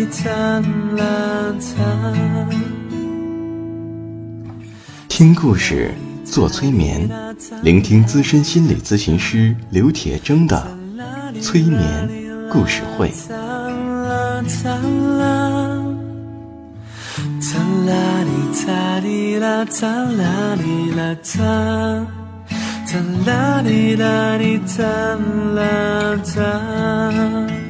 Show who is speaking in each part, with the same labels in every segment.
Speaker 1: 哩哒啦哒。
Speaker 2: 听故事，做催眠，聆听资深心理咨询师刘铁铮的催眠故事会。
Speaker 1: 哒啦哒啦，哒啦哩哒哩啦，哒啦哩啦哒，哒啦哩啦哩哒啦哒。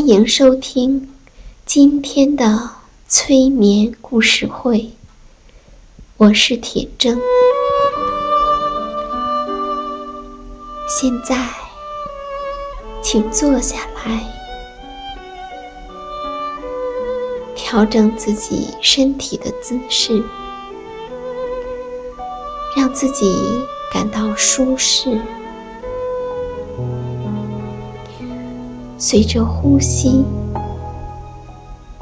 Speaker 3: 欢迎收听今天的催眠故事会，我是铁铮。现在，请坐下来，调整自己身体的姿势，让自己感到舒适。随着呼吸，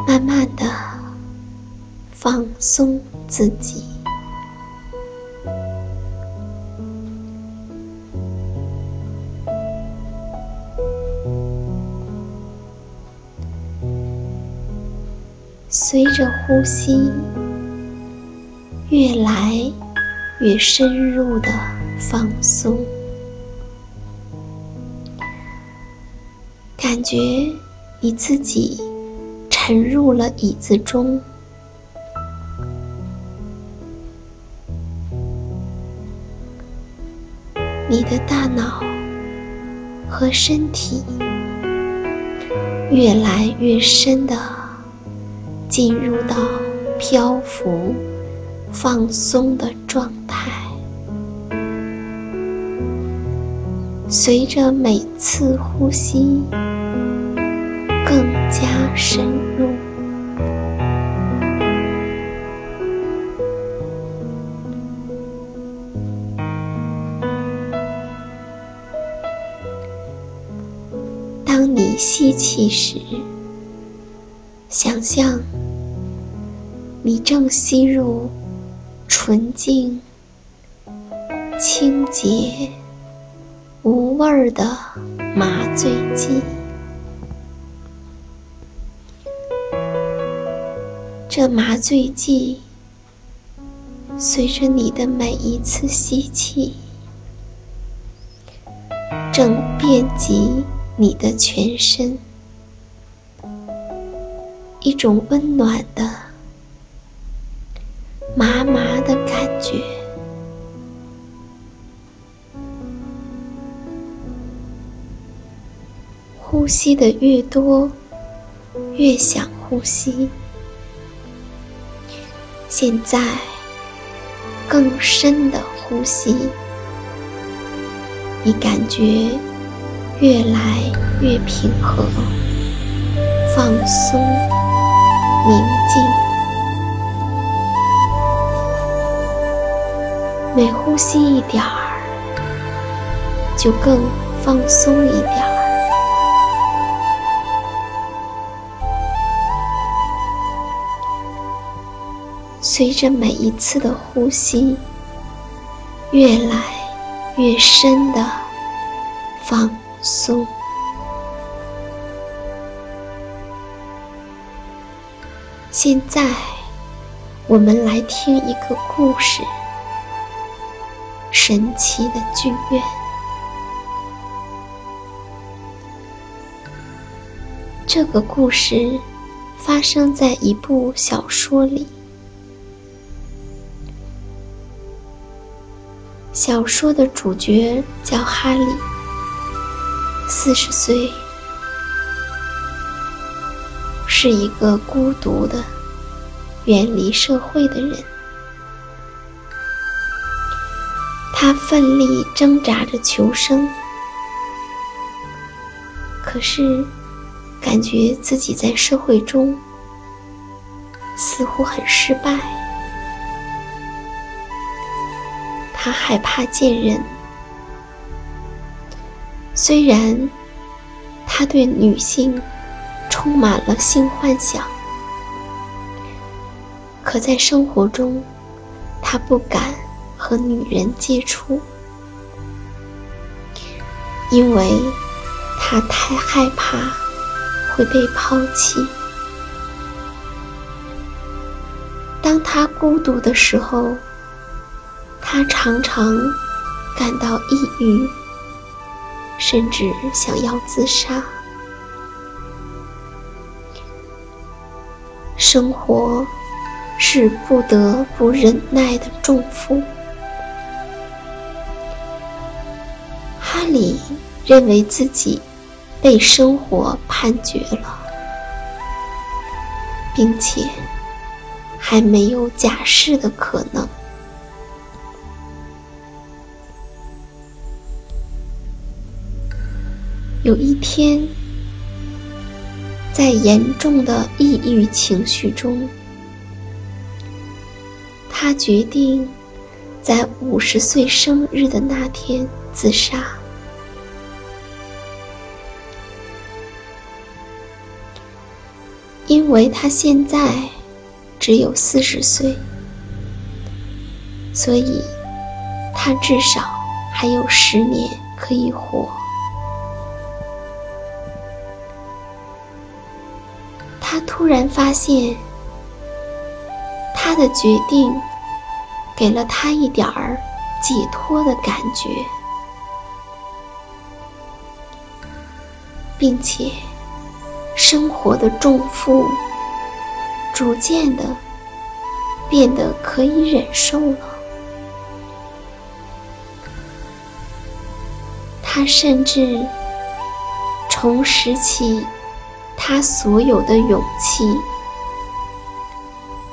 Speaker 3: 慢慢的放松自己。随着呼吸越来越深入的放松。感觉你自己沉入了椅子中，你的大脑和身体越来越深的进入到漂浮、放松的状态。随着每次呼吸加深入，当你吸气时，想象你正吸入纯净、清洁。无味儿的麻醉剂，这麻醉剂随着你的每一次吸气，正遍及你的全身，一种温暖的、麻麻的感觉。呼吸的越多，越想呼吸。现在，更深的呼吸，你感觉越来越平和、放松、宁静。每呼吸一点儿，就更放松一点儿。随着每一次的呼吸，越来越深的放松。现在，我们来听一个故事：神奇的剧院。这个故事发生在一部小说里。小说的主角叫哈利，四十岁，是一个孤独的、远离社会的人。他奋力挣扎着求生，可是。感觉自己在社会中似乎很失败，他害怕见人。虽然他对女性充满了性幻想，可在生活中他不敢和女人接触，因为他太害怕。会被抛弃。当他孤独的时候，他常常感到抑郁，甚至想要自杀。生活是不得不忍耐的重负。哈里认为自己。被生活判决了，并且还没有假释的可能。有一天，在严重的抑郁情绪中，他决定在五十岁生日的那天自杀。因为他现在只有四十岁，所以他至少还有十年可以活。突然发现，他的决定给了他一点儿解脱的感觉，并且。生活的重负逐渐的变得可以忍受了。他甚至重拾起他所有的勇气，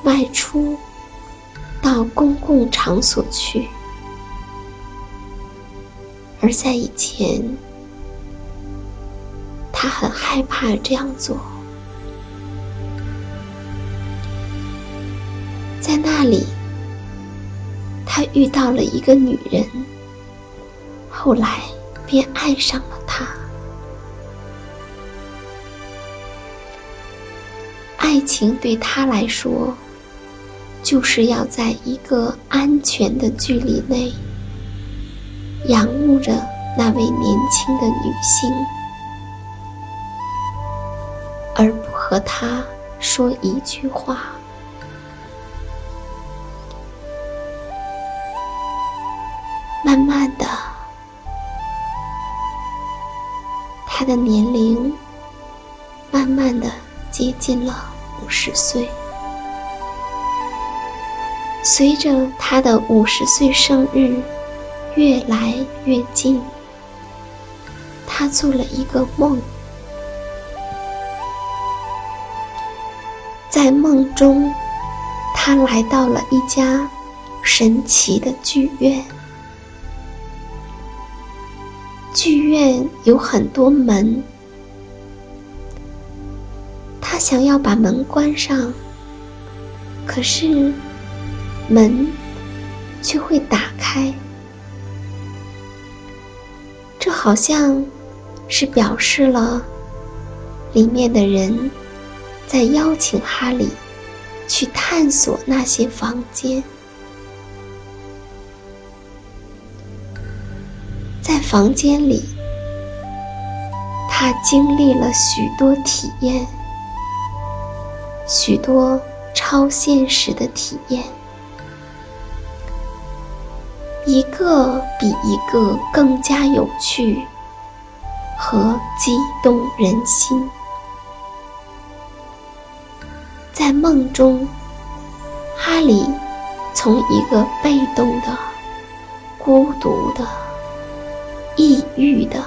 Speaker 3: 外出到公共场所去，而在以前。他很害怕这样做，在那里，他遇到了一个女人，后来便爱上了她。爱情对他来说，就是要在一个安全的距离内，仰慕着那位年轻的女性。而不和他说一句话。慢慢的，他的年龄慢慢的接近了五十岁。随着他的五十岁生日越来越近，他做了一个梦。在梦中，他来到了一家神奇的剧院。剧院有很多门，想要把门关上，可是门却会打开。这好像是表示了里面的人。在邀请哈利去探索那些房间，在房间里他经历了许多体验，许多超现实的体验，一个比一个更加有趣和激动人心。在梦中，哈里从一个被动的、孤独的、抑郁的。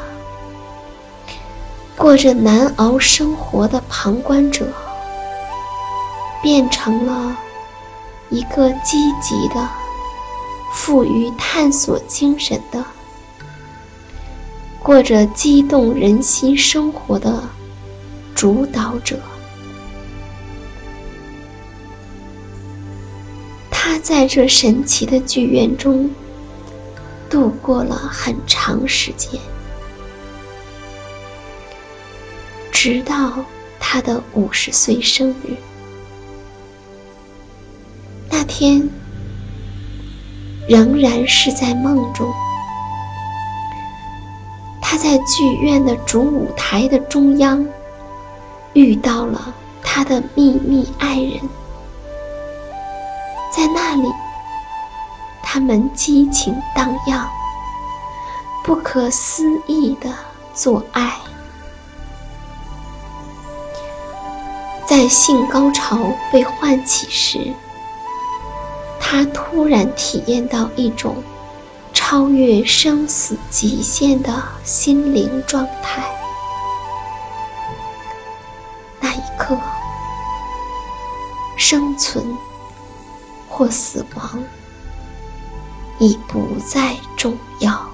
Speaker 3: 过着难熬生活的旁观者，变成了一个积极的、富于探索精神的、过着激动人心生活的主导者。他在这神奇的剧院中度过了很长时间。直到他的五十岁生日天，仍然是在梦中。他在剧院的主舞台的中央遇到了他的秘密爱人，在那里，他们激情荡漾，不可思议的做爱。在性高潮被唤起时，他突然体验到一种超越生死极限的心灵状态。那一刻，生存或死亡已不再重要。